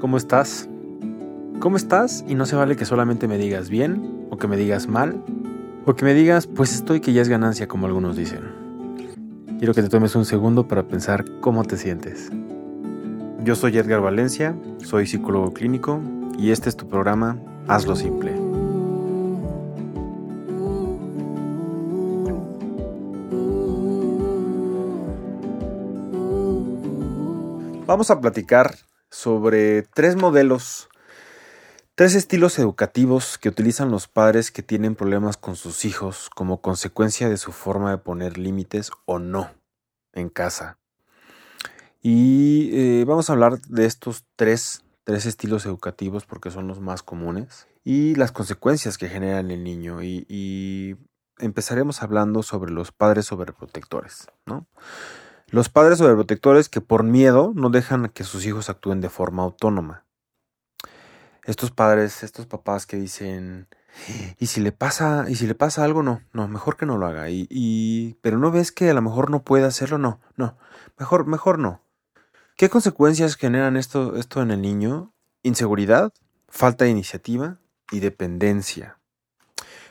¿Cómo estás? ¿Cómo estás? Y no se vale que solamente me digas bien, o que me digas mal, o que me digas, pues estoy que ya es ganancia, como algunos dicen. Quiero que te tomes un segundo para pensar cómo te sientes. Yo soy Edgar Valencia, soy psicólogo clínico, y este es tu programa Hazlo Simple. Vamos a platicar sobre tres modelos, tres estilos educativos que utilizan los padres que tienen problemas con sus hijos como consecuencia de su forma de poner límites o no en casa. Y eh, vamos a hablar de estos tres, tres estilos educativos porque son los más comunes y las consecuencias que generan el niño. Y, y empezaremos hablando sobre los padres sobreprotectores, ¿no? Los padres sobreprotectores que por miedo no dejan que sus hijos actúen de forma autónoma. Estos padres, estos papás que dicen, y si le pasa, y si le pasa algo, no, no, mejor que no lo haga. Y, y, pero no ves que a lo mejor no puede hacerlo, no, no, mejor, mejor no. ¿Qué consecuencias generan esto, esto en el niño? Inseguridad, falta de iniciativa y dependencia.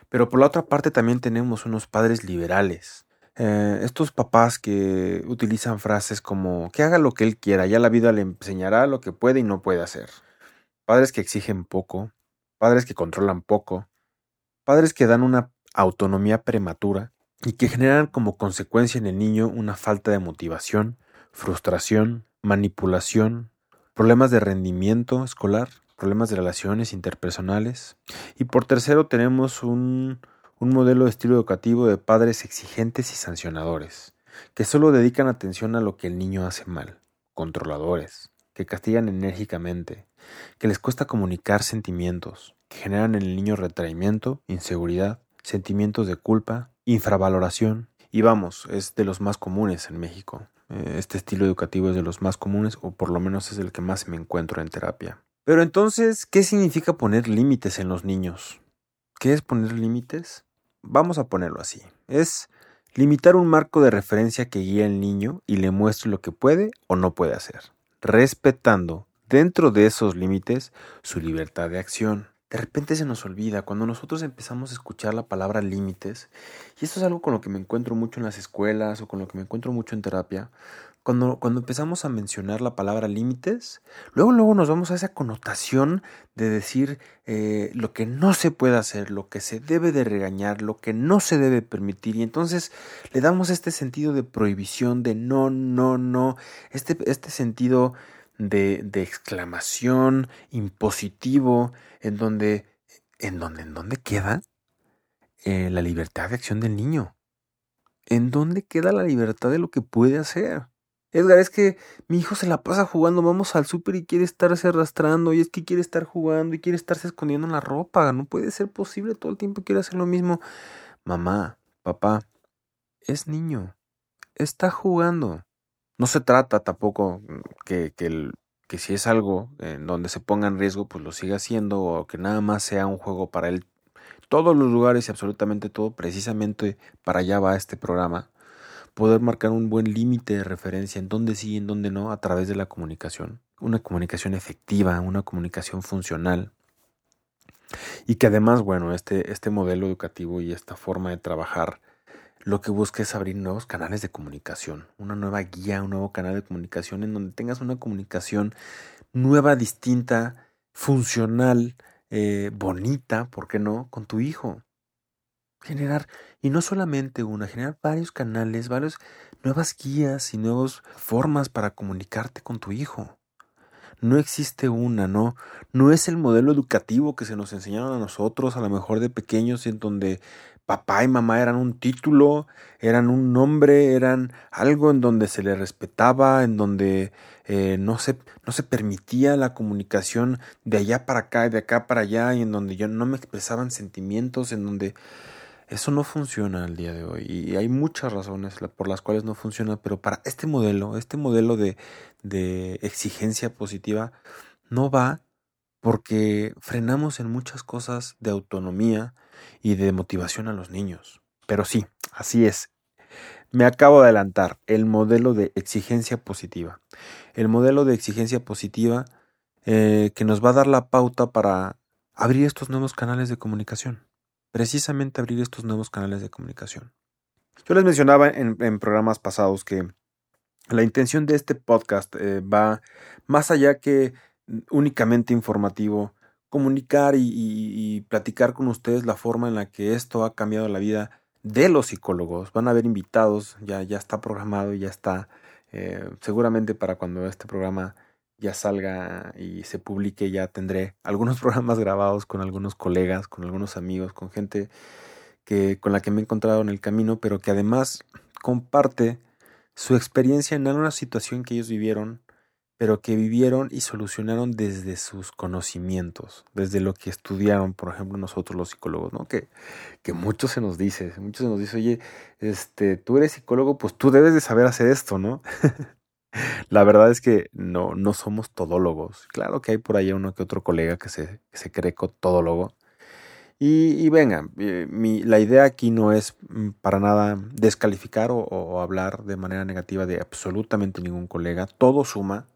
Pero por la otra parte también tenemos unos padres liberales, eh, estos papás que utilizan frases como que haga lo que él quiera, ya la vida le enseñará lo que puede y no puede hacer. Padres que exigen poco, padres que controlan poco, padres que dan una autonomía prematura y que generan como consecuencia en el niño una falta de motivación, frustración, manipulación, problemas de rendimiento escolar, problemas de relaciones interpersonales. Y por tercero tenemos un un modelo de estilo educativo de padres exigentes y sancionadores, que solo dedican atención a lo que el niño hace mal, controladores, que castigan enérgicamente, que les cuesta comunicar sentimientos, que generan en el niño retraimiento, inseguridad, sentimientos de culpa, infravaloración, y vamos, es de los más comunes en México. Eh, este estilo educativo es de los más comunes, o por lo menos es el que más me encuentro en terapia. Pero entonces, ¿qué significa poner límites en los niños? ¿Qué es poner límites? Vamos a ponerlo así. Es limitar un marco de referencia que guía al niño y le muestre lo que puede o no puede hacer, respetando dentro de esos límites su libertad de acción. De repente se nos olvida cuando nosotros empezamos a escuchar la palabra límites, y esto es algo con lo que me encuentro mucho en las escuelas o con lo que me encuentro mucho en terapia, cuando, cuando empezamos a mencionar la palabra límites, luego, luego nos vamos a esa connotación de decir eh, lo que no se puede hacer, lo que se debe de regañar, lo que no se debe permitir. Y entonces le damos este sentido de prohibición, de no, no, no, este, este sentido de, de exclamación impositivo, en donde, en donde, en donde queda eh, la libertad de acción del niño. ¿En dónde queda la libertad de lo que puede hacer? Edgar, es que mi hijo se la pasa jugando, vamos al súper y quiere estarse arrastrando, y es que quiere estar jugando y quiere estarse escondiendo en la ropa, no puede ser posible, todo el tiempo quiere hacer lo mismo. Mamá, papá, es niño, está jugando. No se trata tampoco que, que, que si es algo en donde se ponga en riesgo, pues lo siga haciendo, o que nada más sea un juego para él. Todos los lugares y absolutamente todo, precisamente para allá va este programa poder marcar un buen límite de referencia en dónde sí y en dónde no a través de la comunicación. Una comunicación efectiva, una comunicación funcional. Y que además, bueno, este, este modelo educativo y esta forma de trabajar lo que busca es abrir nuevos canales de comunicación, una nueva guía, un nuevo canal de comunicación en donde tengas una comunicación nueva, distinta, funcional, eh, bonita, ¿por qué no?, con tu hijo generar, y no solamente una, generar varios canales, varias nuevas guías y nuevas formas para comunicarte con tu hijo. No existe una, no, no es el modelo educativo que se nos enseñaron a nosotros, a lo mejor de pequeños, en donde papá y mamá eran un título, eran un nombre, eran algo en donde se le respetaba, en donde eh, no, se, no se permitía la comunicación de allá para acá, de acá para allá, y en donde yo no me expresaban sentimientos, en donde eso no funciona al día de hoy y hay muchas razones por las cuales no funciona, pero para este modelo, este modelo de, exigencia positiva, no va porque frenamos en muchas cosas de autonomía y de motivación a los niños. Pero sí, así es. Me acabo de adelantar el modelo de exigencia positiva. El modelo de exigencia positiva eh, que nos va a dar la pauta para abrir estos nuevos canales de comunicación. Precisamente abrir estos nuevos canales de comunicación. Yo les mencionaba en, programas pasados que la intención de este podcast eh, va más allá que únicamente informativo, comunicar y, platicar con ustedes la forma en la que esto ha cambiado la vida de los psicólogos. Van a haber invitados, ya, ya está programado, y ya está eh, seguramente para cuando este programa ya salga y se publique ya tendré algunos programas grabados con algunos colegas, con algunos amigos, con gente que con la que me he encontrado en el camino, pero que además comparte su experiencia en alguna situación que ellos vivieron, pero que vivieron y solucionaron desde sus conocimientos, desde lo que estudiaron, por ejemplo, nosotros los psicólogos, ¿no? Que, que mucho se nos dice, mucho se nos dice, oye, este, tú eres psicólogo, pues tú debes de saber hacer esto, ¿no? La verdad es que no, no somos todólogos. Claro que hay por ahí uno que otro colega que se, que se cree todólogo. Y, y venga, eh, mi, la idea aquí no es mm, para nada descalificar o, hablar de manera negativa de absolutamente ningún colega. Todo suma.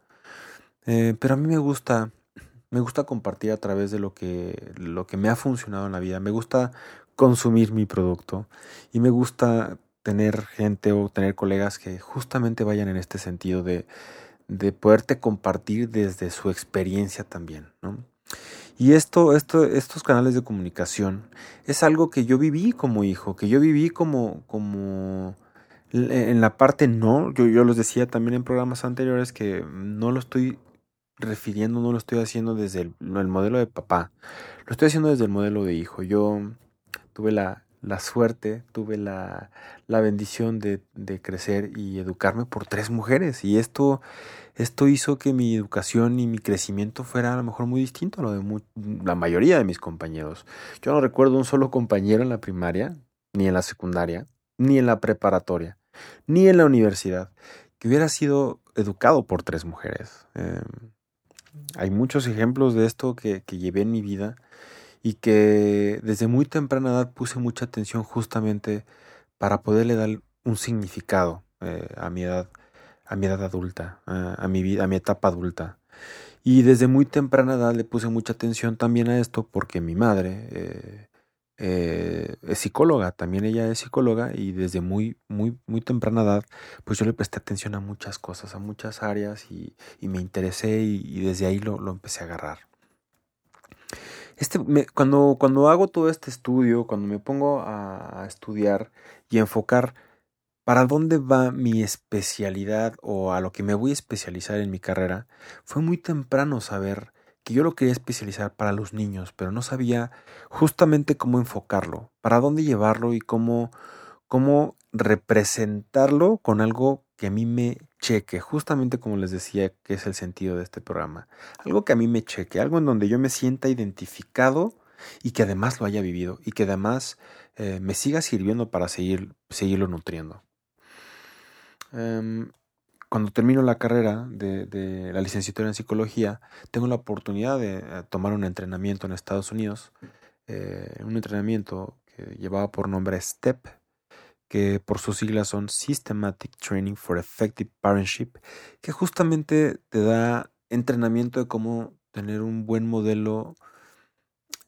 Eh, pero a mí me gusta, me gusta compartir a través de lo que, lo que me ha funcionado en la vida. Me gusta consumir mi producto y me gusta tener gente o tener colegas que justamente vayan en este sentido de, de poderte compartir desde su experiencia también, ¿no? Y esto, esto, estos canales de comunicación es algo que yo viví como hijo, que yo viví como, como en la parte no, yo, yo los decía también en programas anteriores que no lo estoy refiriendo, no lo estoy haciendo desde el, el modelo de papá, lo estoy haciendo desde el modelo de hijo. Yo tuve la, la suerte, tuve la, la bendición de, de, crecer y educarme por tres mujeres. Y esto, esto hizo que mi educación y mi crecimiento fuera a lo mejor muy distinto a lo de la mayoría de mis compañeros. Yo no recuerdo un solo compañero en la primaria, ni en la secundaria, ni en la preparatoria, ni en la universidad, que hubiera sido educado por tres mujeres. Em, hay muchos ejemplos de esto que, que llevé en mi vida y que desde muy temprana edad puse mucha atención justamente para poderle dar un significado eh, a mi edad a mi edad adulta a, mi vida a mi etapa adulta. Y desde muy temprana edad le puse mucha atención también a esto porque mi madre eh, eh, es psicóloga también ella es psicóloga y desde muy muy muy temprana edad pues yo le presté atención a muchas cosas a muchas áreas y, me interesé y, desde ahí lo, lo empecé a agarrar este, cuando, cuando hago todo este estudio, cuando me pongo a, estudiar y enfocar para dónde va mi especialidad o a lo que me voy a especializar en mi carrera, fue muy temprano saber que yo lo quería especializar para los niños, pero no sabía justamente cómo enfocarlo, para dónde llevarlo y cómo, cómo representarlo con algo que a mí me cheque, justamente como les decía que es el sentido de este programa. Algo que a mí me cheque, algo en donde yo me sienta identificado y que además lo haya vivido y que además eh, me siga sirviendo para seguir, seguirlo nutriendo. Em, cuando termino la carrera de, la licenciatura en psicología, tengo la oportunidad de eh, tomar un entrenamiento en Estados Unidos, eh, un entrenamiento que llevaba por nombre STEP, que por sus siglas son Systematic Training for Effective Parentship, que justamente te da entrenamiento de cómo tener un buen modelo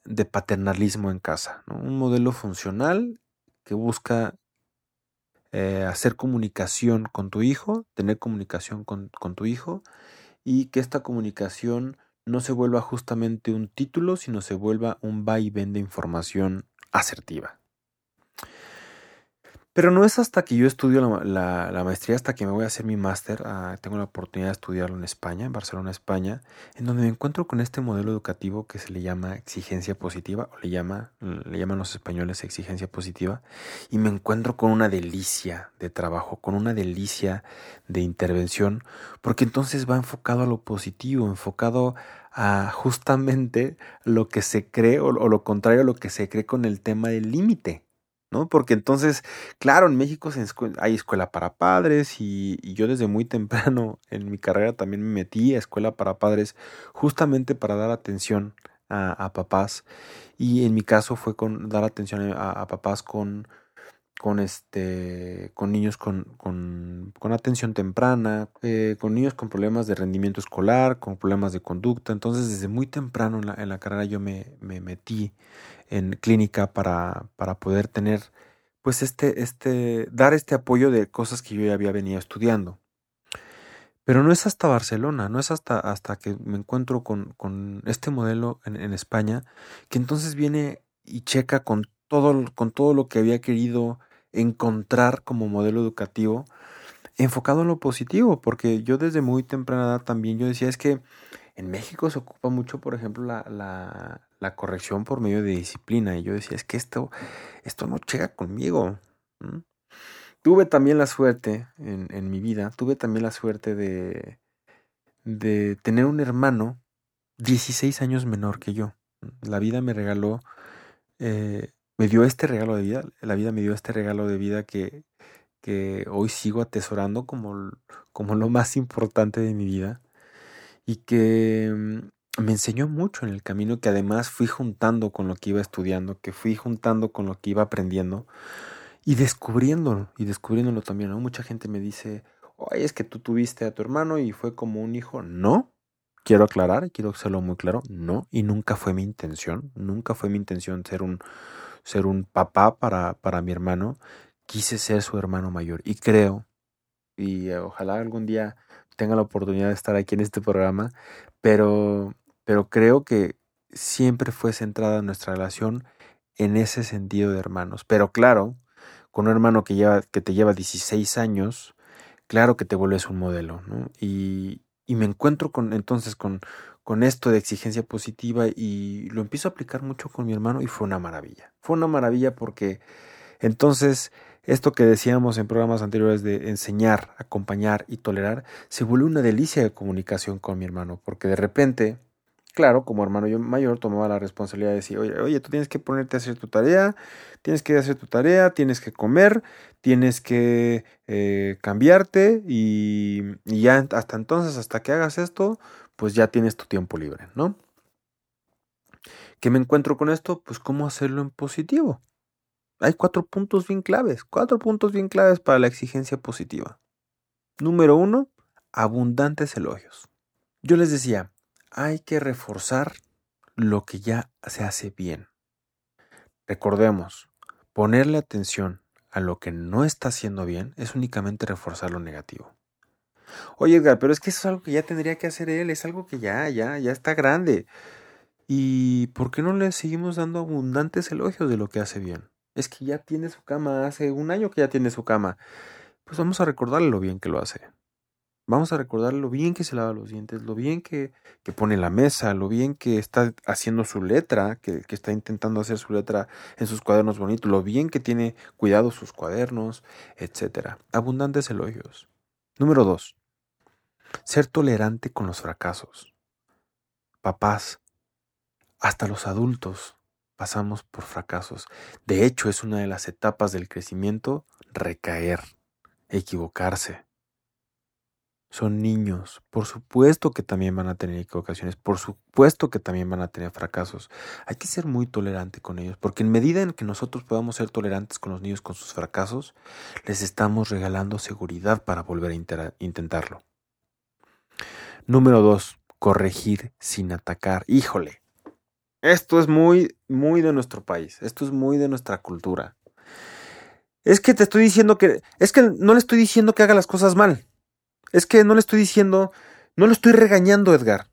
de paternalismo en casa, un modelo funcional que busca eh, hacer comunicación con tu hijo, tener comunicación con, con tu hijo y que esta comunicación no se vuelva justamente un título, sino se vuelva un va y ven de información asertiva. Pero no es hasta que yo estudio la, maestría, hasta que me voy a hacer mi máster, ah, tengo la oportunidad de estudiarlo en España, en Barcelona, España, en donde me encuentro con este modelo educativo que se le llama exigencia positiva, o le, llama, le llaman los españoles exigencia positiva, y me encuentro con una delicia de trabajo, con una delicia de intervención, porque entonces va enfocado a lo positivo, enfocado a justamente lo que se cree, o lo contrario a lo que se cree con el tema del límite. ¿No? Porque entonces, claro, en México hay escuela para padres y, yo desde muy temprano en mi carrera también me metí a escuela para padres justamente para dar atención a, papás y en mi caso fue con dar atención a, papás con, con este con niños con, con, con atención temprana, eh, con niños con problemas de rendimiento escolar, con problemas de conducta. Entonces, desde muy temprano en la, en la carrera yo me, me, metí en clínica para, para poder tener, pues, este, este, dar este apoyo de cosas que yo ya había venido estudiando. Pero no es hasta Barcelona, no es hasta, hasta que me encuentro con, con este modelo en, en España, que entonces viene y checa con todo, con todo lo que había querido encontrar como modelo educativo enfocado en lo positivo, porque yo desde muy temprana edad también yo decía es que en México se ocupa mucho, por ejemplo, la, la, la corrección por medio de disciplina, y yo decía es que esto, esto no llega conmigo. Tuve también la suerte en, en, mi vida, tuve también la suerte de, de tener un hermano 16 años menor que yo. La vida me regaló eh, me dio este regalo de vida, la vida me dio este regalo de vida que, que hoy sigo atesorando como, como lo más importante de mi vida y que mm, me enseñó mucho en el camino que además fui juntando con lo que iba estudiando, que fui juntando con lo que iba aprendiendo y descubriéndolo, y descubriéndolo también. Mucha gente me dice, oye, es que tú tuviste a tu hermano y fue como un hijo. No, quiero aclarar, quiero hacerlo muy claro, no, y nunca fue mi intención, nunca fue mi intención ser un, ser un papá para, para mi hermano, quise ser su hermano mayor. Y creo, y ojalá algún día tenga la oportunidad de estar aquí en este programa, pero, pero creo que siempre fue centrada nuestra relación en ese sentido de hermanos. Pero claro, con un hermano que, lleva, que te lleva 16 años, claro que te vuelves un modelo, ¿no? Y, y me encuentro con entonces con, con esto de exigencia positiva y lo empiezo a aplicar mucho con mi hermano y fue una maravilla. Fue una maravilla porque entonces esto que decíamos en programas anteriores de enseñar, acompañar y tolerar se vuelve una delicia de comunicación con mi hermano porque de repente, claro, como hermano yo mayor tomaba la responsabilidad de decir, oye, oye, tú tienes que ponerte a hacer tu tarea, tienes que hacer tu tarea, tienes que comer, tienes que eh, cambiarte y ya hasta entonces, hasta que hagas esto, pues ya tienes tu tiempo libre, ¿no? ¿Qué me encuentro con esto? Pues cómo hacerlo en positivo. Hay cuatro puntos bien claves, cuatro puntos bien claves para la exigencia positiva. Número uno, abundantes elogios. Yo les decía, hay que reforzar lo que ya se hace bien. Recordemos, ponerle atención a lo que no está haciendo bien es únicamente reforzar lo negativo. Oye, Edgar, pero es que eso es algo que ya tendría que hacer él, es algo que ya, ya, ya está grande. ¿Y por qué no le seguimos dando abundantes elogios de lo que hace bien? Es que ya tiene su cama, hace un año que ya tiene su cama. Pues vamos a recordarle lo bien que lo hace. Vamos a recordarle lo bien que se lava los dientes, lo bien que, que pone la mesa, lo bien que está haciendo su letra, que, que está intentando hacer su letra en sus cuadernos bonitos, lo bien que tiene cuidado sus cuadernos, etc. Abundantes elogios. Número dos, ser tolerante con los fracasos. Papás, hasta los adultos pasamos por fracasos. De hecho, es una de las etapas del crecimiento recaer, equivocarse. Son niños, por supuesto que también van a tener equivocaciones, por supuesto que también van a tener fracasos. Hay que ser muy tolerante con ellos, porque en medida en que nosotros podamos ser tolerantes con los niños con sus fracasos, les estamos regalando seguridad para volver a intentarlo. Número dos, corregir sin atacar. Híjole, esto es muy, muy de nuestro país, esto es muy de nuestra cultura. Es que te estoy diciendo que, es que no le estoy diciendo que haga las cosas mal. Es que no le estoy diciendo, no lo estoy regañando, Edgar.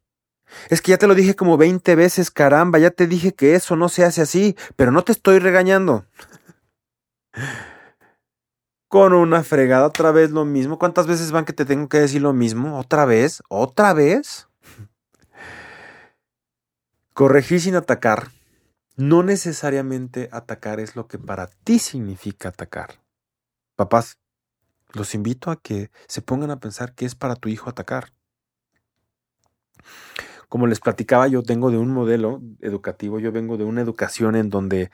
Es que ya te lo dije como 20 veces, caramba, ya te dije que eso no se hace así, pero no te estoy regañando. Con una fregada otra vez lo mismo. ¿Cuántas veces van que te tengo que decir lo mismo? ¿Otra vez? ¿Otra vez? Corregir sin atacar. No necesariamente atacar es lo que para ti significa atacar. Papás, los invito a que se pongan a pensar qué es para tu hijo atacar. Como les platicaba, yo tengo de un modelo educativo, yo vengo de una educación en donde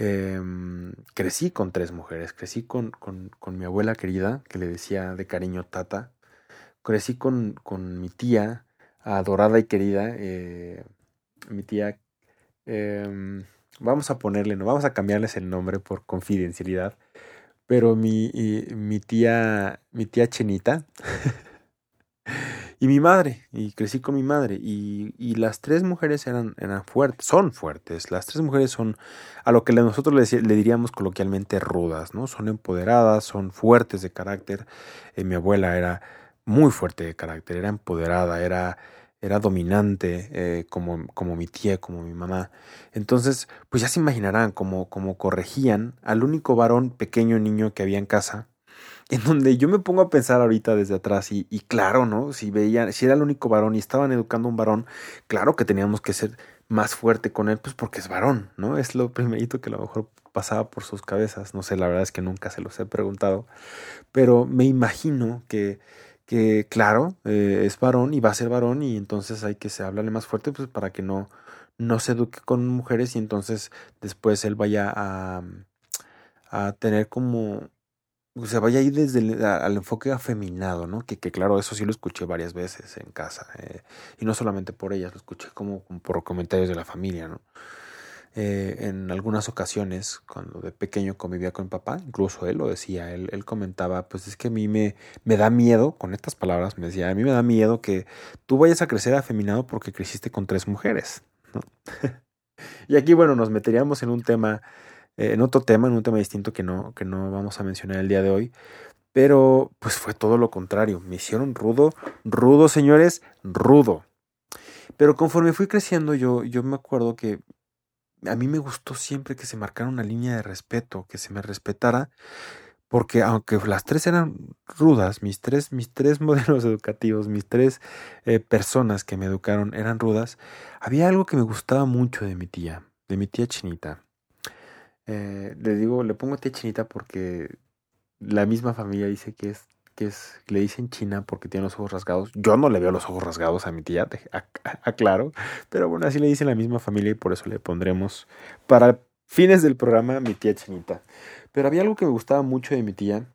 Em, crecí con tres mujeres, crecí con, con, con, mi abuela querida, que le decía de cariño tata, crecí con, con mi tía adorada y querida, eh, mi tía, eh, vamos a ponerle, no vamos a cambiarles el nombre por confidencialidad, pero mi, mi tía, mi tía Chenita y mi madre, y crecí con mi madre, y, y las tres mujeres eran, eran fuertes, son fuertes, las tres mujeres son a lo que nosotros le, diríamos coloquialmente rudas, ¿no? Son empoderadas, son fuertes de carácter. Eh, mi abuela era muy fuerte de carácter, era empoderada, era, era dominante, eh, como, como mi tía, como mi mamá. Entonces, pues ya se imaginarán cómo, cómo corregían al único varón pequeño niño que había en casa en donde yo me pongo a pensar ahorita desde atrás y, claro, ¿no? Si veían, si era el único varón y estaban educando a un varón, claro que teníamos que ser más fuerte con él, pues porque es varón, ¿no? Es lo primerito que a lo mejor pasaba por sus cabezas, no sé, la verdad es que nunca se los he preguntado, pero me imagino que, que claro, eh, es varón y va a ser varón y entonces hay que se hablarle más fuerte, pues para que no, no se eduque con mujeres y entonces después él vaya a, a tener como o sea, vaya ahí desde el al enfoque afeminado, ¿no? Que, que, claro, eso sí lo escuché varias veces en casa. Eh, y no solamente por ellas, lo escuché como, por comentarios de la familia, ¿no? Eh, en algunas ocasiones, cuando de pequeño convivía con mi papá, incluso él lo decía, él, él comentaba, pues es que a mí me, me da miedo, con estas palabras me decía, a mí me da miedo que tú vayas a crecer afeminado porque creciste con tres mujeres, ¿no? y aquí, bueno, nos meteríamos en un tema eh, en otro tema, en un tema distinto que no, que no vamos a mencionar el día de hoy. Pero pues fue todo lo contrario. Me hicieron rudo, rudo, señores, rudo. Pero conforme fui creciendo, yo, yo me acuerdo que a mí me gustó siempre que se marcara una línea de respeto, que se me respetara, porque aunque las tres eran rudas, mis tres, mis tres modelos educativos, mis tres eh, personas que me educaron eran rudas, había algo que me gustaba mucho de mi tía, de mi tía Chinita. Eh, le digo, le pongo tía chinita porque la misma familia dice que es, que es, le dicen china porque tiene los ojos rasgados. Yo no le veo los ojos rasgados a mi tía, aclaro, pero bueno, así le dicen la misma familia y por eso le pondremos para fines del programa mi tía chinita. Pero había algo que me gustaba mucho de mi tía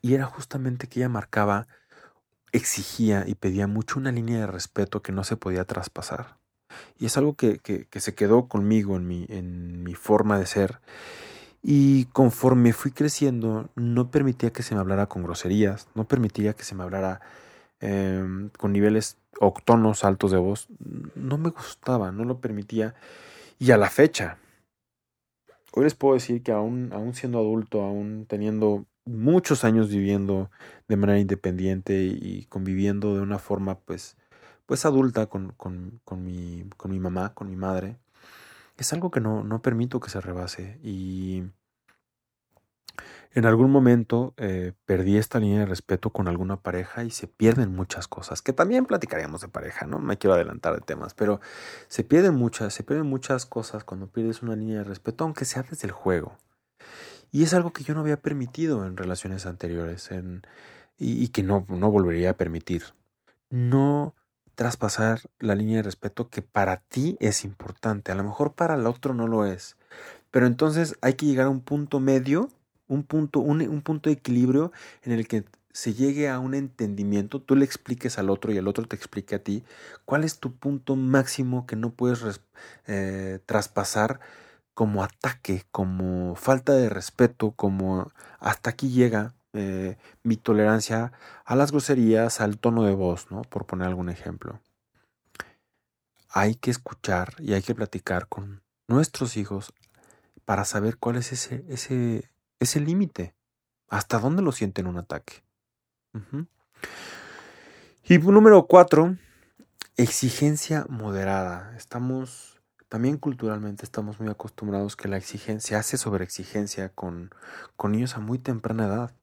y era justamente que ella marcaba, exigía y pedía mucho una línea de respeto que no se podía traspasar. Y es algo que, que, se quedó conmigo en mi, en mi forma de ser. Y conforme fui creciendo, no permitía que se me hablara con groserías, no permitía que se me hablara em, con niveles o tonos altos de voz. No me gustaba, no lo permitía. Y a la fecha, hoy les puedo decir que aún, aún siendo adulto, aún teniendo muchos años viviendo de manera independiente y conviviendo de una forma pues pues adulta con, con, con, mi, con mi mamá, con mi madre, es algo que no, no permito que se rebase. Y en algún momento eh, perdí esta línea de respeto con alguna pareja y se pierden muchas cosas, que también platicaríamos de pareja, ¿no? Me quiero adelantar de temas, pero se pierden muchas, se pierden muchas cosas cuando pierdes una línea de respeto, aunque sea desde el juego. Y es algo que yo no había permitido en relaciones anteriores en, y, y que no, no volvería a permitir. No traspasar la línea de respeto que para ti es importante. A lo mejor para el otro no lo es. Pero entonces hay que llegar a un punto medio, un punto, un, punto de equilibrio en el que se llegue a un entendimiento, tú le expliques al otro y el otro te explique a ti cuál es tu punto máximo que no puedes eh, traspasar como ataque, como falta de respeto, como hasta aquí llega eh, mi tolerancia a las groserías, al tono de voz, ¿no? Por poner algún ejemplo. Hay que escuchar y hay que platicar con nuestros hijos para saber cuál es ese, ese, ese límite. ¿Hasta dónde lo sienten un ataque? Y número cuatro, exigencia moderada. Estamos, también culturalmente estamos muy acostumbrados que la exigencia, se hace sobre exigencia con, con niños a muy temprana edad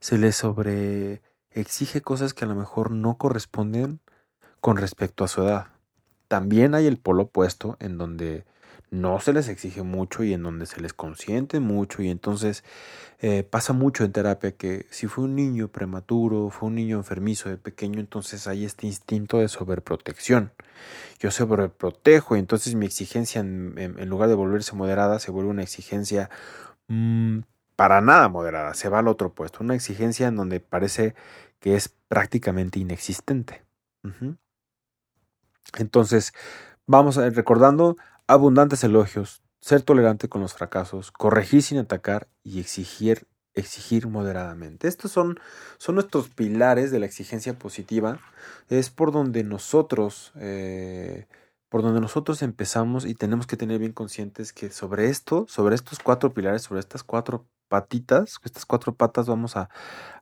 se les sobre exige cosas que a lo mejor no corresponden con respecto a su edad. También hay el polo opuesto en donde no se les exige mucho y en donde se les consiente mucho y entonces eh, pasa mucho en terapia que si fue un niño prematuro, fue un niño enfermizo de pequeño, entonces hay este instinto de sobreprotección. Yo sobreprotejo y entonces mi exigencia en, lugar de volverse moderada se vuelve una exigencia mm, para nada moderada, se va al otro puesto, una exigencia en donde parece que es prácticamente inexistente. Entonces, vamos recordando abundantes elogios, ser tolerante con los fracasos, corregir sin atacar y exigir exigir moderadamente. Estos son, son nuestros pilares de la exigencia positiva. Es por donde nosotros, eh, por donde nosotros empezamos y tenemos que tener bien conscientes que sobre esto, sobre estos cuatro pilares, sobre estas cuatro patitas, estas cuatro patas vamos a,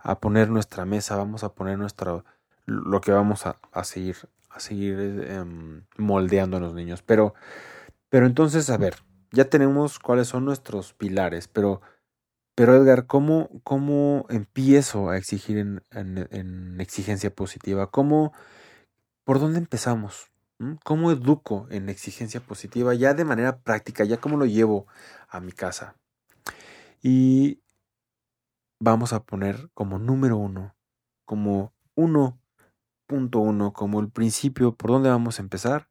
a poner nuestra mesa, vamos a poner nuestra, lo que vamos a, a seguir, a seguir em, moldeando a los niños. Pero, pero entonces, a ver, ya tenemos cuáles son nuestros pilares, pero pero Edgar, ¿cómo, cómo empiezo a exigir en, en, exigencia positiva? ¿Cómo, ¿Por dónde empezamos? ¿Mm? ¿Cómo educo en exigencia positiva ya de manera práctica? ¿Ya cómo lo llevo a mi casa? Y vamos a poner como número uno, como 1.1, como el principio por dónde vamos a empezar.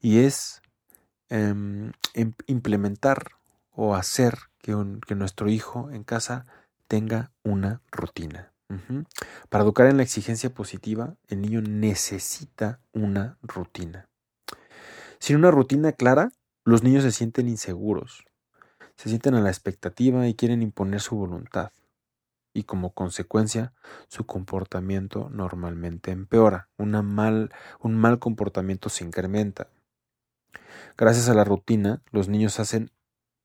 Y es em, em, implementar o hacer que, que, nuestro hijo en casa tenga una rutina. Para educar en la exigencia positiva, el niño necesita una rutina. Sin una rutina clara, los niños se sienten inseguros, se sienten a la expectativa y quieren imponer su voluntad. Y como consecuencia, su comportamiento normalmente empeora. Una mal, un mal comportamiento se incrementa. Gracias a la rutina, los niños hacen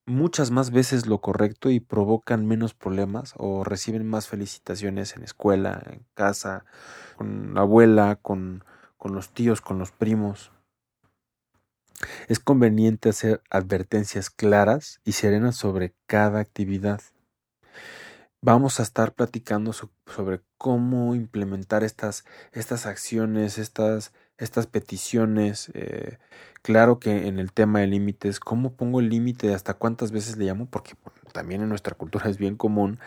muchas más veces lo correcto y provocan menos problemas o reciben más felicitaciones en escuela, en casa, con la abuela, con, con los tíos, con los primos. Es conveniente hacer advertencias claras y serenas sobre cada actividad. Vamos a estar platicando sobre cómo implementar estas, estas acciones, estas, estas peticiones. Eh, claro que en el tema de límites, ¿cómo pongo el límite? ¿Hasta cuántas veces le llamo? Porque también en nuestra cultura es bien común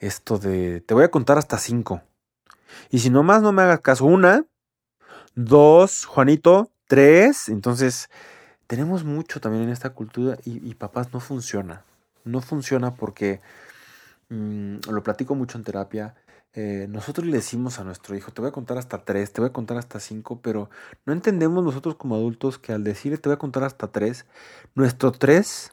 esto de, te voy a contar hasta cinco. Y si nomás no me hagas caso, una, dos, Juanito, tres. Entonces, tenemos mucho también en esta cultura y, papás no funciona. No funciona porque, mm, lo platico mucho en terapia, eh, nosotros le decimos a nuestro hijo, te voy a contar hasta tres, te voy a contar hasta cinco, pero no entendemos nosotros como adultos que al decirle te voy a contar hasta tres, nuestro tres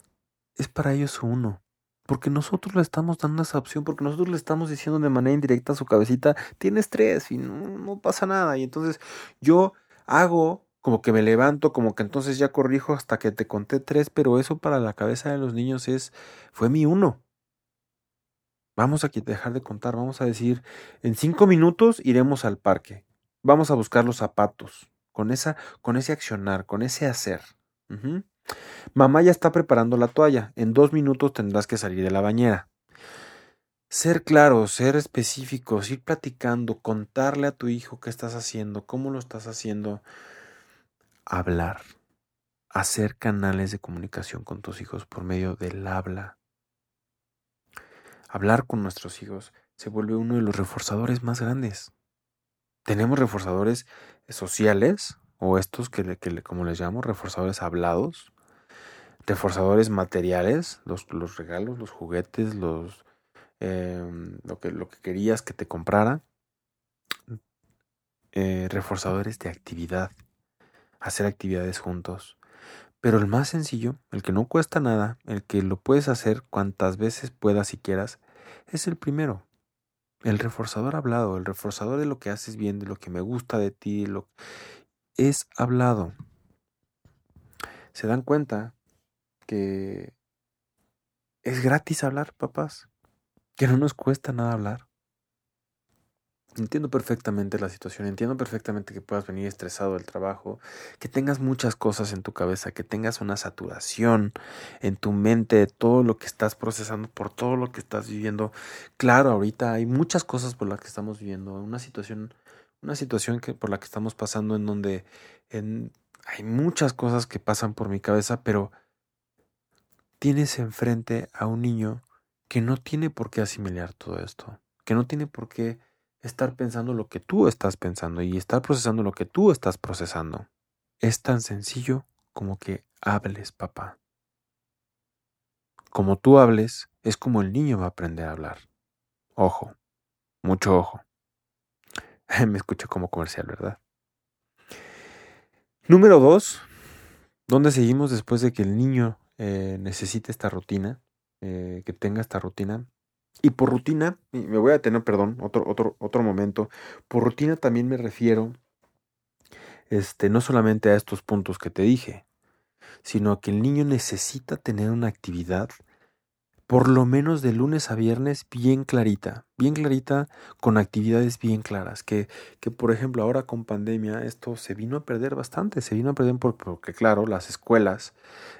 es para ellos uno. Porque nosotros le estamos dando esa opción, porque nosotros le estamos diciendo de manera indirecta a su cabecita, tienes tres y no, no pasa nada. Y entonces yo hago como que me levanto, como que entonces ya corrijo hasta que te conté tres, pero eso para la cabeza de los niños es, fue mi uno. Vamos a dejar de contar, vamos a decir, en cinco minutos iremos al parque. Vamos a buscar los zapatos. Con, esa, con ese accionar, con ese hacer. Mamá ya está preparando la toalla. En dos minutos tendrás que salir de la bañera. Ser claro, ser específicos, ir platicando, contarle a tu hijo qué estás haciendo, cómo lo estás haciendo. Hablar. Hacer canales de comunicación con tus hijos por medio del habla hablar con nuestros hijos se vuelve uno de los reforzadores más grandes. Tenemos reforzadores sociales, o estos que, como les llamo, reforzadores hablados, reforzadores materiales, los, los regalos, los juguetes, los, em, lo, que, lo que querías que te comprara, eh, reforzadores de actividad, hacer actividades juntos. Pero el más sencillo, el que no cuesta nada, el que lo puedes hacer cuantas veces puedas y quieras, es el primero. El reforzador hablado, el reforzador de lo que haces bien, de lo que me gusta de ti, lo es hablado. ¿Se dan cuenta que es gratis hablar, papás? Que no nos cuesta nada hablar. Entiendo perfectamente la situación, entiendo perfectamente que puedas venir estresado del trabajo, que tengas muchas cosas en tu cabeza, que tengas una saturación en tu mente de todo lo que estás procesando, por todo lo que estás viviendo. Claro, ahorita hay muchas cosas por las que estamos viviendo, una situación, una situación que, por la que estamos pasando en donde hay muchas cosas que pasan por mi cabeza, pero tienes enfrente a un niño que no tiene por qué asimilar todo esto, que no tiene por qué estar pensando lo que tú estás pensando y estar procesando lo que tú estás procesando. Es tan sencillo como que hables, papá. Como tú hables, es como el niño va a aprender a hablar. Ojo, mucho ojo. Me escucho como comercial, ¿verdad? Número dos, ¿dónde seguimos después de que el niño eh, necesite esta rutina, eh, que tenga esta rutina? Y por rutina, me voy a tener, perdón, otro, otro, otro momento. Por rutina también me refiero, este, no solamente a estos puntos que te dije, sino a que el niño necesita tener una actividad por lo menos de lunes a viernes bien clarita, bien clarita con actividades bien claras, que, que por ejemplo ahora con pandemia esto se vino a perder bastante, se vino a perder porque claro, las escuelas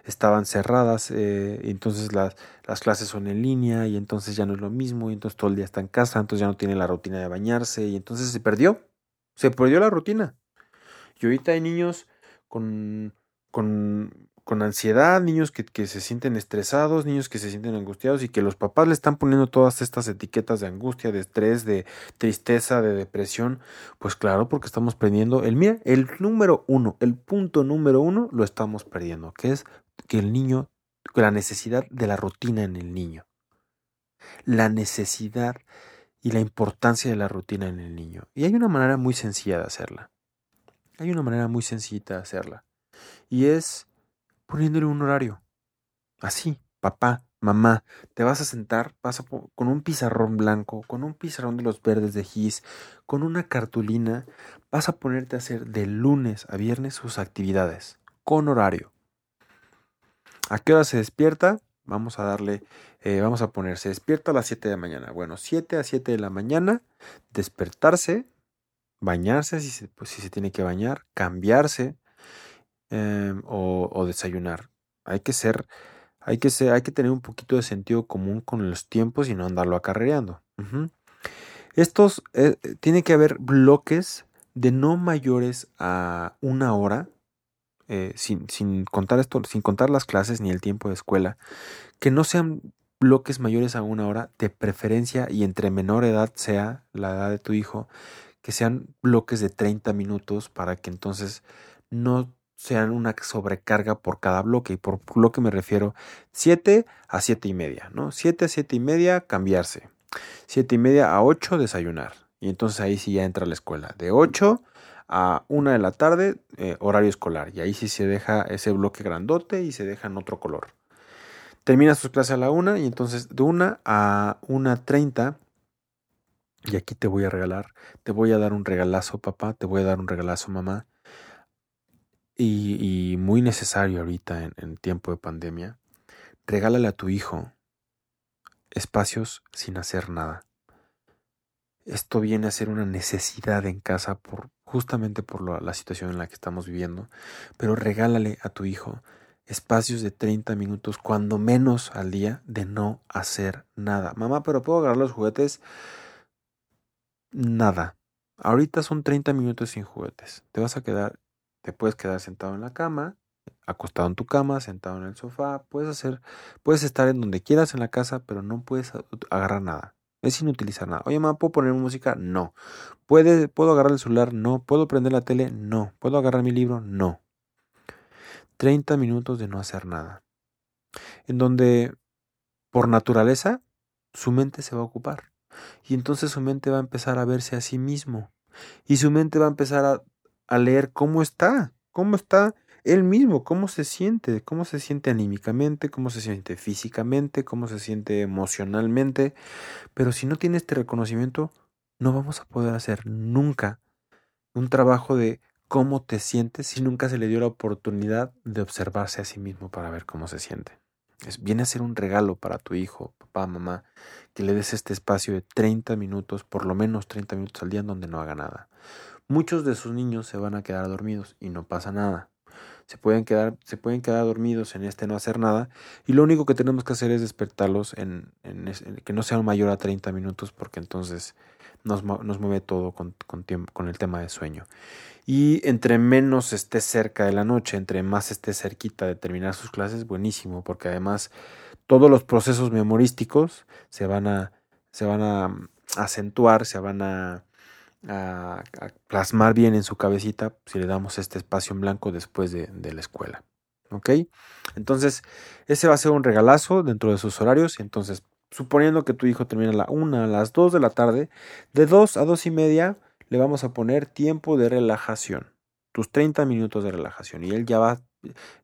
estaban cerradas, eh, entonces las, las clases son en línea y entonces ya no es lo mismo, y entonces todo el día está en casa, entonces ya no tiene la rutina de bañarse y entonces se perdió, se perdió la rutina. Y ahorita hay niños con, con con ansiedad, niños que, que, se sienten estresados, niños que se sienten angustiados y que los papás le están poniendo todas estas etiquetas de angustia, de estrés, de tristeza, de depresión, pues claro, porque estamos perdiendo el, mira, el número uno, el punto número uno lo estamos perdiendo, que es que el niño, la necesidad de la rutina en el niño, la necesidad y la importancia de la rutina en el niño. Y hay una manera muy sencilla de hacerla. Hay una manera muy sencilla de hacerla. Y es poniéndole un horario. Así, papá, mamá, te vas a sentar, vas con un pizarrón blanco, con un pizarrón de los verdes de Gis, con una cartulina, vas a ponerte a hacer de lunes a viernes sus actividades, con horario. ¿A qué hora se despierta? Vamos a darle, eh, vamos a poner, se despierta a las 7 de la mañana. Bueno, 7 a 7 de la mañana, despertarse, bañarse si se, pues, si se tiene que bañar, cambiarse, Em, o, desayunar. Hay que ser, hay que ser, hay que tener un poquito de sentido común con los tiempos y no andarlo acarreando. Estos, eh, tiene que haber bloques de no mayores a una hora, eh, sin, sin, contar esto, sin contar las clases ni el tiempo de escuela, que no sean bloques mayores a una hora, de preferencia y entre menor edad sea la edad de tu hijo, que sean bloques de 30 minutos para que entonces no sean una sobrecarga por cada bloque. Y por bloque me refiero 7 a 7 y media, ¿no? 7 a 7 y media cambiarse. 7 y media a 8 desayunar. Y entonces ahí sí ya entra la escuela. De 8 a 1 de la tarde, eh, horario escolar. Y ahí sí se deja ese bloque grandote y se deja en otro color. Termina sus clases a la 1 y entonces de 1 a 1.30 y aquí te voy a regalar, te voy a dar un regalazo papá, te voy a dar un regalazo mamá y, muy necesario ahorita en, tiempo de pandemia, regálale a tu hijo espacios sin hacer nada. Esto viene a ser una necesidad en casa por justamente por la situación en la que estamos viviendo, pero regálale a tu hijo espacios de 30 minutos, cuando menos al día, de no hacer nada. Mamá, pero ¿puedo agarrar los juguetes? Nada. Ahorita son 30 minutos sin juguetes. Te vas a quedar te puedes quedar sentado en la cama, acostado en tu cama, sentado en el sofá, puedes hacer, puedes estar en donde quieras en la casa, pero no puedes agarrar nada. Es sin utilizar nada. Oye, mamá, ¿puedo poner música? No. ¿Puede, ¿Puedo agarrar el celular? No. ¿Puedo prender la tele? No. ¿Puedo agarrar mi libro? No. 30 minutos de no hacer nada. En donde, por naturaleza, su mente se va a ocupar. Y entonces su mente va a empezar a verse a sí mismo. Y su mente va a empezar a a leer cómo está, cómo está él mismo, cómo se siente, cómo se siente anímicamente, cómo se siente físicamente, cómo se siente emocionalmente. Pero si no tiene este reconocimiento, no vamos a poder hacer nunca un trabajo de cómo te sientes si nunca se le dio la oportunidad de observarse a sí mismo para ver cómo se siente. Es, viene a ser un regalo para tu hijo, papá, mamá, que le des este espacio de 30 minutos, por lo menos 30 minutos al día en donde no haga nada. Muchos de sus niños se van a quedar dormidos y no pasa nada. Se pueden quedar, se pueden quedar dormidos en este no hacer nada y lo único que tenemos que hacer es despertarlos en, que no sean mayor a 30 minutos porque entonces nos, mueve todo con, con el tema de sueño. Y entre menos esté cerca de la noche, entre más esté cerquita de terminar sus clases, buenísimo, porque además todos los procesos memorísticos se van a, se van a acentuar, se van a a, plasmar bien en su cabecita si le damos este espacio en blanco después de, la escuela. ¿Ok? Entonces, ese va a ser un regalazo dentro de sus horarios. Entonces, suponiendo que tu hijo termina a la 1, a las 2 de la tarde, de 2 a 2 y media le vamos a poner tiempo de relajación. Tus 30 minutos de relajación. Y él ya va,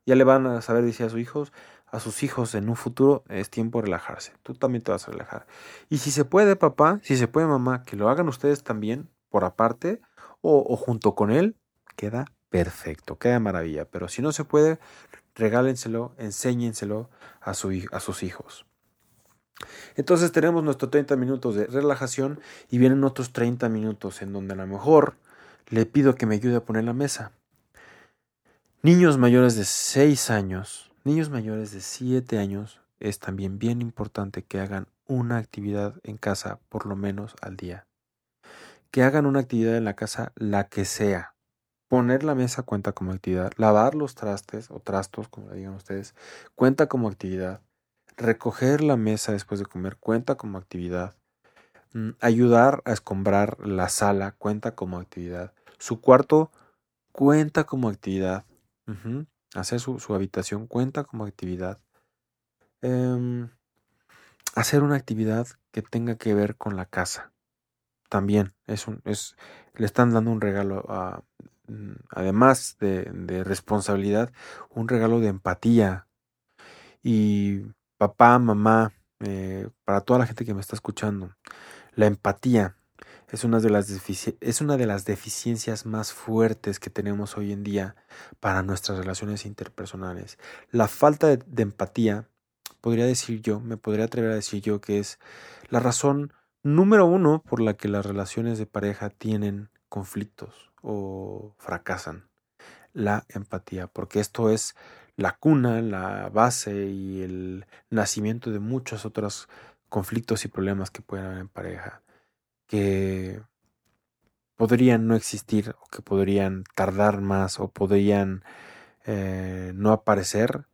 ya le van a saber decir a sus hijos, a sus hijos en un futuro, es tiempo de relajarse. Tú también te vas a relajar. Y si se puede, papá, si se puede, mamá, que lo hagan ustedes también por aparte o, junto con él, queda perfecto, queda maravilla. Pero si no se puede, regálenselo, enséñenselo a, su, a sus hijos. Entonces tenemos nuestros 30 minutos de relajación y vienen otros 30 minutos en donde a lo mejor le pido que me ayude a poner la mesa. Niños mayores de 6 años, niños mayores de 7 años, es también bien importante que hagan una actividad en casa por lo menos al día. Que hagan una actividad en la casa, la que sea. Poner la mesa cuenta como actividad. Lavar los trastes o trastos, como le digan ustedes, cuenta como actividad. Recoger la mesa después de comer cuenta como actividad. Mm, ayudar a escombrar la sala cuenta como actividad. Su cuarto cuenta como actividad. Hacer su, habitación cuenta como actividad. Em, hacer una actividad que tenga que ver con la casa. También es un, es, le están dando un regalo a, mm, además de, de responsabilidad, un regalo de empatía. Y papá, mamá, eh, para toda la gente que me está escuchando, la empatía es una, de las es una de las deficiencias más fuertes que tenemos hoy en día para nuestras relaciones interpersonales. La falta de, de empatía, podría decir yo, me podría atrever a decir yo que es la razón número uno por la que las relaciones de pareja tienen conflictos o fracasan. La empatía, porque esto es la cuna, la base y el nacimiento de muchos otros conflictos y problemas que pueden haber en pareja, que podrían no existir o que podrían tardar más o podrían eh, no aparecer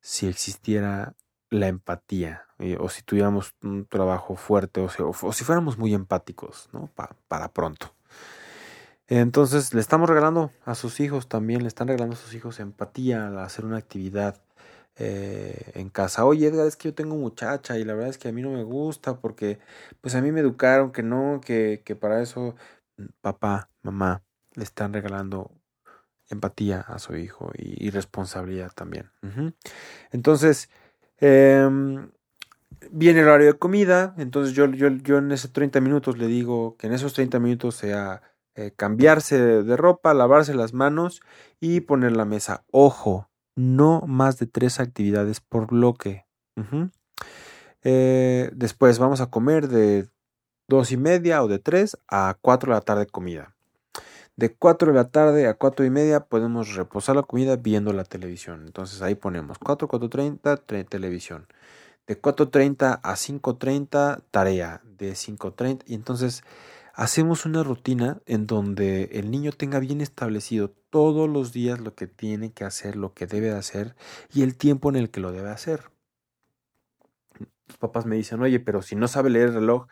si existiera la empatía eh, o si tuviéramos un trabajo fuerte o, si fuéramos muy empáticos ¿no? para pronto. Entonces le estamos regalando a sus hijos también, le están regalando a sus hijos empatía al hacer una actividad eh, en casa. Oye Edgar, es que yo tengo muchacha y la verdad es que a mí no me gusta porque pues a mí me educaron que no, que, que para eso mm, papá, mamá le están regalando empatía a su hijo y, responsabilidad también. Entonces, em, viene el horario de comida, entonces yo, yo, yo en esos 30 minutos le digo que en esos 30 minutos sea eh, cambiarse de ropa, lavarse las manos y poner la mesa. Ojo, no más de tres actividades por bloque. Eh, después vamos a comer de dos y media o de tres a cuatro de la tarde comida. De cuatro de la tarde a cuatro y media podemos reposar la comida viendo la televisión. Entonces ahí ponemos 4, 4.30, televisión. De 4.30 a 5.30, tarea. De 5.30 y entonces hacemos una rutina en donde el niño tenga bien establecido todos los días lo que tiene que hacer, lo que debe hacer y el tiempo en el que lo debe hacer. Los papás me dicen, oye, pero si no sabe leer el reloj,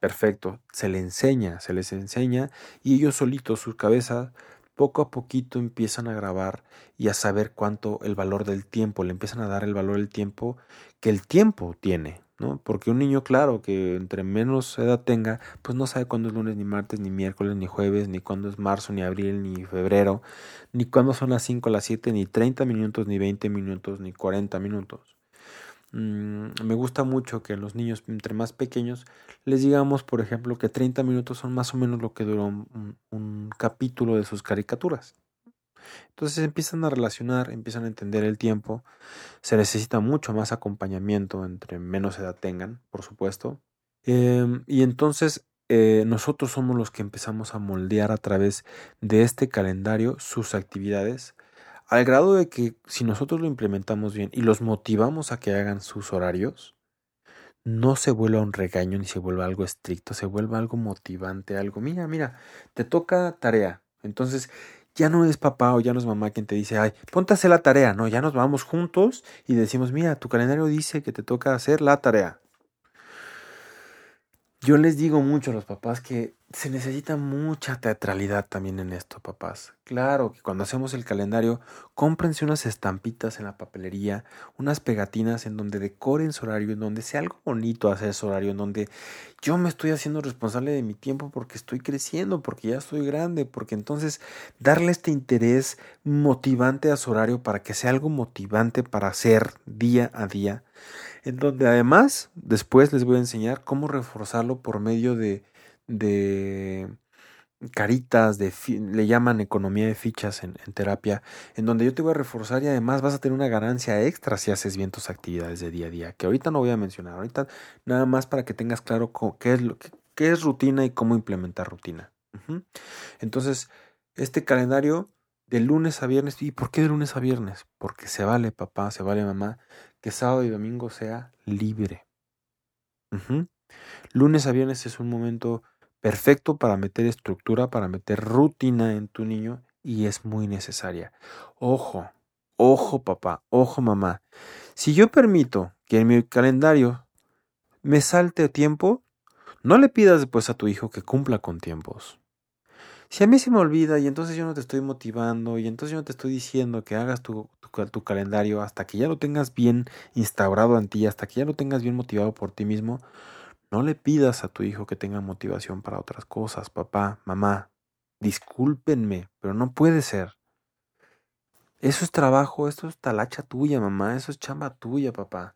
perfecto, se le enseña, se les enseña y ellos solitos, sus cabezas, poco a poquito empiezan a grabar y a saber cuánto el valor del tiempo, le empiezan a dar el valor del tiempo que el tiempo tiene. Porque un niño, claro, que entre menos edad tenga, pues no sabe cuándo es lunes, ni martes, ni miércoles, ni jueves, ni cuándo es marzo, ni abril, ni febrero, ni cuándo son las 5, las 7, ni 30 minutos, ni 20 minutos, ni 40 minutos. Mm, me gusta mucho que los niños entre más pequeños les digamos, por ejemplo, que 30 minutos son más o menos lo que duró un capítulo de sus caricaturas. Entonces empiezan a relacionar, empiezan a entender el tiempo. Se necesita mucho más acompañamiento entre menos edad tengan, por supuesto. Em, y entonces eh, nosotros somos los que empezamos a moldear a través de este calendario sus actividades, al grado de que si nosotros lo implementamos bien y los motivamos a que hagan sus horarios, no se vuelva un regaño ni se vuelva algo estricto, se vuelva algo motivante, algo, mira, mira, te toca tarea. Entonces, ya no es papá o ya no es mamá quien te dice, ay, ponte a hacer la tarea, no, ya nos vamos juntos y decimos, mira, tu calendario dice que te toca hacer la tarea. Yo les digo mucho a los papás que se necesita mucha teatralidad también en esto, papás. Claro que cuando hacemos el calendario, cómprense unas estampitas en la papelería, unas pegatinas en donde decoren su horario, en donde sea algo bonito hacer su horario, en donde yo me estoy haciendo responsable de mi tiempo porque estoy creciendo, porque ya estoy grande, porque entonces darle este interés motivante a su horario para que sea algo motivante para hacer día a día en donde además después les voy a enseñar cómo reforzarlo por medio de, de caritas, de le llaman economía de fichas en, terapia, en donde yo te voy a reforzar y además vas a tener una ganancia extra si haces bien tus actividades de día a día, que ahorita no voy a mencionar, ahorita nada más para que tengas claro qué es, lo, qué, es rutina y cómo implementar rutina. Entonces, este calendario de lunes a viernes, ¿y por qué de lunes a viernes? Porque se vale papá, se vale mamá, que sábado y domingo sea libre. Lunes a viernes es un momento perfecto para meter estructura, para meter rutina en tu niño y es muy necesaria. Ojo, ojo papá, ojo mamá. Si yo permito que en mi calendario me salte tiempo, no le pidas después a tu hijo que cumpla con tiempos. Si a mí se me olvida y entonces yo no te estoy motivando y entonces yo no te estoy diciendo que hagas tu, calendario hasta que ya lo tengas bien instaurado en ti, hasta que ya lo tengas bien motivado por ti mismo, no le pidas a tu hijo que tenga motivación para otras cosas, papá, mamá. Discúlpenme, pero no puede ser. Eso es trabajo, esto es talacha tuya, mamá, eso es chamba tuya, papá.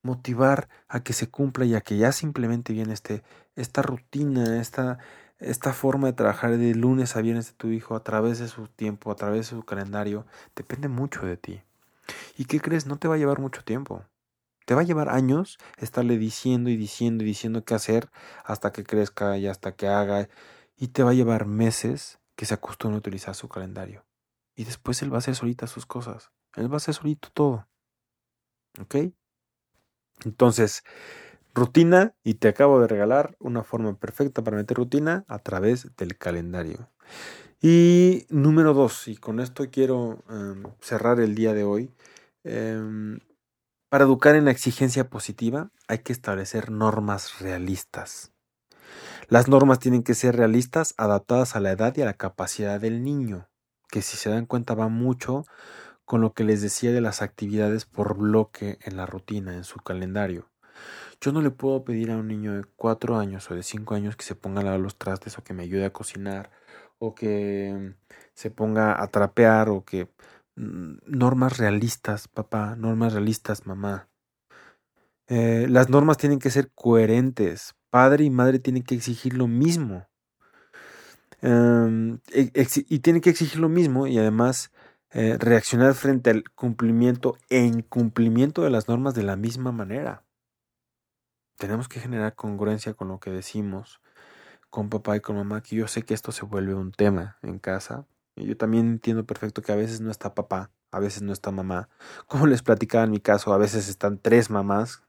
Motivar a que se cumpla y a que ya simplemente viene este, esta rutina, esta, esta forma de trabajar de lunes a viernes de tu hijo a través de su tiempo, a través de su calendario, depende mucho de ti. ¿Y qué crees? No te va a llevar mucho tiempo. Te va a llevar años estarle diciendo y diciendo y diciendo qué hacer hasta que crezca y hasta que haga. Y te va a llevar meses que se acostumbre a utilizar su calendario. Y después él va a hacer solita sus cosas. Él va a hacer solito todo. ¿Ok? Entonces, rutina y te acabo de regalar una forma perfecta para meter rutina a través del calendario. Y número dos, y con esto quiero em, cerrar el día de hoy, em, para educar en la exigencia positiva hay que establecer normas realistas. Las normas tienen que ser realistas, adaptadas a la edad y a la capacidad del niño, que si se dan cuenta va mucho con lo que les decía de las actividades por bloque en la rutina, en su calendario. Yo no le puedo pedir a un niño de cuatro años o de cinco años que se ponga a lavar los trastes o que me ayude a cocinar o que se ponga a trapear o que mm, normas realistas, papá, normas realistas, mamá. Eh, las normas tienen que ser coherentes. Padre y madre tienen que exigir lo mismo. Em, e, y tienen que exigir lo mismo y además eh, reaccionar frente al cumplimiento e incumplimiento de las normas de la misma manera tenemos que generar congruencia con lo que decimos con papá y con mamá, que yo sé que esto se vuelve un tema en casa. Y yo también entiendo perfecto que a veces no está papá, a veces no está mamá. Como les platicaba en mi caso, a veces están tres mamás,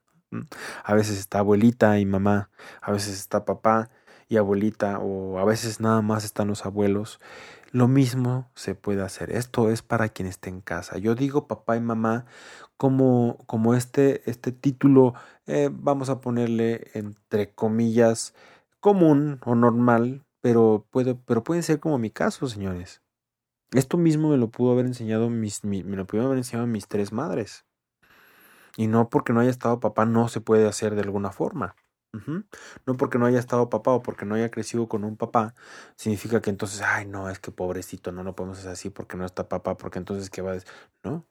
a veces está abuelita y mamá, a veces está papá y abuelita, o a veces nada más están los abuelos. Lo mismo se puede hacer. Esto es para quien esté en casa. Yo digo papá y mamá como, como este, este título, eh, vamos a ponerle entre comillas, común o normal, pero, puede, pero puede ser como mi caso, señores. Esto mismo me lo pudo haber enseñado mis, me lo pudieron haber enseñado mis tres madres. Y no porque no haya estado papá no se puede hacer de alguna forma. No porque no haya estado papá o porque no haya crecido con un papá, significa que entonces, ay, no, es que pobrecito, no lo podemos hacer así porque no está papá, porque entonces, ¿qué va a? No,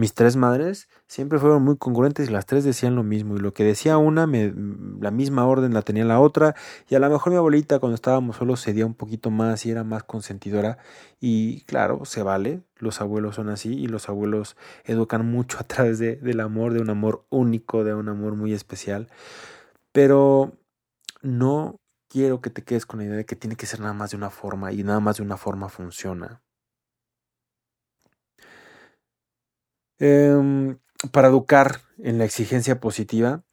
mis tres madres siempre fueron muy congruentes y las tres decían lo mismo. Y lo que decía una, me, la misma orden la tenía la otra. Y a lo mejor mi abuelita cuando estábamos solos cedía un poquito más y era más consentidora. Y claro, se vale. Los abuelos son así y los abuelos educan mucho a través de, del amor, de un amor único, de un amor muy especial. Pero no quiero que te quedes con la idea de que tiene que ser nada más de una forma y nada más de una forma funciona. Em, para educar en la exigencia positiva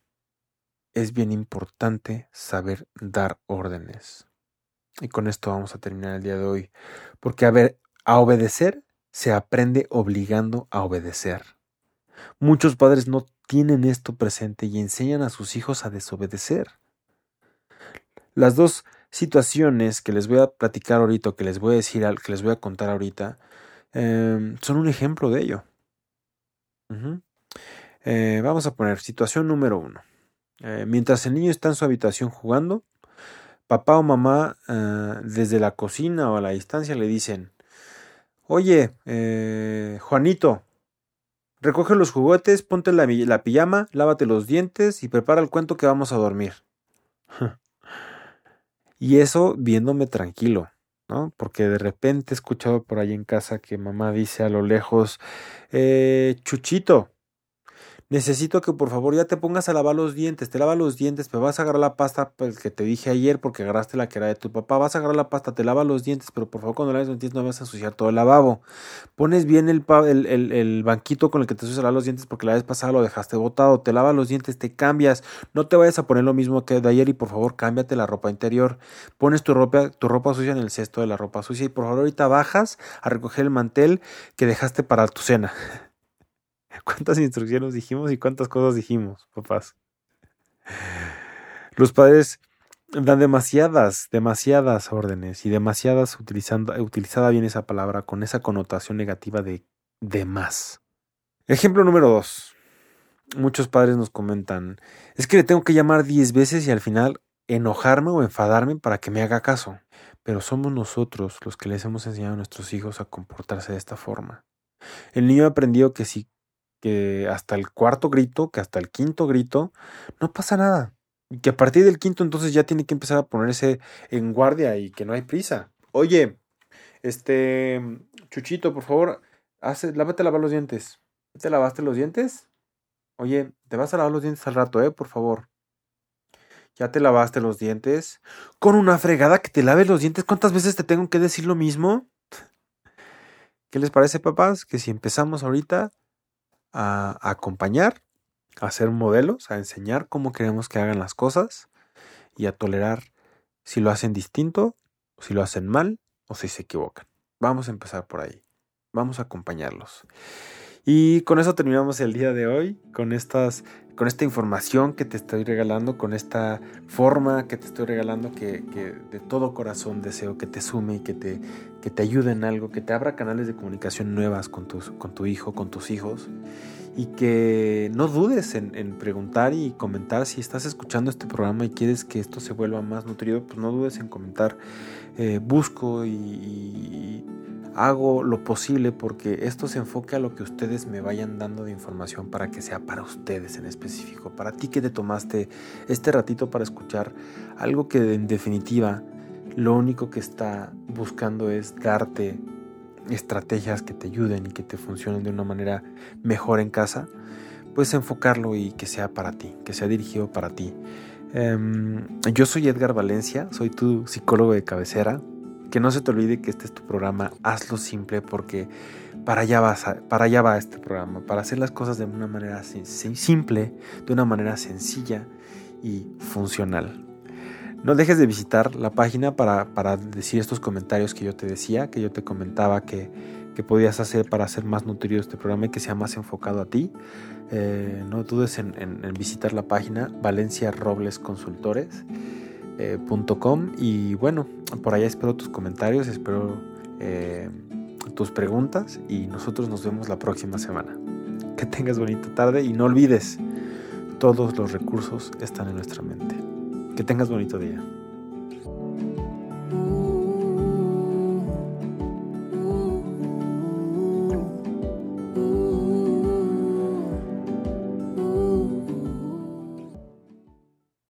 es bien importante saber dar órdenes. Y con esto vamos a terminar el día de hoy. Porque a ver, a obedecer se aprende obligando a obedecer. Muchos padres no tienen esto presente y enseñan a sus hijos a desobedecer. Las dos situaciones que les voy a platicar ahorita, que les voy a decir, que les voy a contar ahorita, em, son un ejemplo de ello. Eh, vamos a poner situación número uno. Eh, mientras el niño está en su habitación jugando, papá o mamá eh, desde la cocina o a la distancia le dicen, oye, Juanito, recoge los juguetes, ponte la, pijama, lávate los dientes y prepara el cuento que vamos a dormir. y eso viéndome tranquilo. ¿no? Porque de repente he escuchado por ahí en casa que mamá dice a lo lejos, eh, Chuchito, necesito que por favor ya te pongas a lavar los dientes, te lavas los dientes, pero vas a agarrar la pasta pues, que te dije ayer porque agarraste la que era de tu papá, vas a agarrar la pasta, te lavas los dientes, pero por favor cuando laves los dientes no vas a ensuciar todo el lavabo. Pones bien el, el, banquito con el que te sucias los dientes porque la vez pasada lo dejaste botado, te lavas los dientes, te cambias, no te vayas a poner lo mismo que de ayer y por favor cámbiate la ropa interior, pones tu ropa, tu ropa sucia en el cesto de la ropa sucia y por favor ahorita bajas a recoger el mantel que dejaste para tu cena. ¿Cuántas instrucciones dijimos y cuántas cosas dijimos, papás? Los padres dan demasiadas, demasiadas órdenes y demasiadas utilizando, utilizada bien esa palabra con esa connotación negativa de de más. Ejemplo número dos. Muchos padres nos comentan, es que le tengo que llamar diez veces y al final enojarme o enfadarme para que me haga caso. Pero somos nosotros los que les hemos enseñado a nuestros hijos a comportarse de esta forma. El niño ha aprendido que si hasta el cuarto grito, que hasta el quinto grito, no pasa nada. Y que a partir del quinto entonces ya tiene que empezar a ponerse en guardia y que no hay prisa. Oye, este, Chuchito, por favor, hace, lávate a lavar los dientes. ¿Te lavaste los dientes? Oye, te vas a lavar los dientes al rato, eh, por favor. ¿Ya te lavaste los dientes? Con una fregada que te laves los dientes. ¿Cuántas veces te tengo que decir lo mismo? ¿Qué les parece, papás? Que si empezamos ahorita, a, acompañar, a ser modelos, a enseñar cómo queremos que hagan las cosas y a tolerar si lo hacen distinto, si lo hacen mal o si se equivocan. Vamos a empezar por ahí. Vamos a acompañarlos. Y con eso terminamos el día de hoy, con estas con esta información que te estoy regalando, con esta forma que te estoy regalando, que, de todo corazón deseo que te sume y que te, que te ayude en algo, que te abra canales de comunicación nuevas con, tus, con tu hijo, con tus hijos, y que no dudes en, preguntar y comentar si estás escuchando este programa y quieres que esto se vuelva más nutrido, pues no dudes en comentar. Eh, busco y hago lo posible porque esto se enfoque a lo que ustedes me vayan dando de información para que sea para ustedes en específico, para ti que te tomaste este ratito para escuchar algo que en definitiva lo único que está buscando es darte estrategias que te ayuden y que te funcionen de una manera mejor en casa, puedes enfocarlo y que sea para ti, que sea dirigido para ti. Em, yo soy Edgar Valencia, soy tu psicólogo de cabecera, que no se te olvide que este es tu programa, hazlo simple porque para allá, vas para allá va este programa, para hacer las cosas de una manera simple, de una manera sencilla y funcional. No dejes de visitar la página para, para decir estos comentarios que yo te decía, que yo te comentaba que, que podías hacer para hacer más nutrido este programa y que sea más enfocado a ti. Eh, no dudes en, en visitar la página Valencia Robles Consultores. Eh, y bueno, por allá espero tus comentarios, espero eh, tus preguntas y nosotros nos vemos la próxima semana. Que tengas bonita tarde y no olvides, todos los recursos están en nuestra mente. Que tengas bonito día.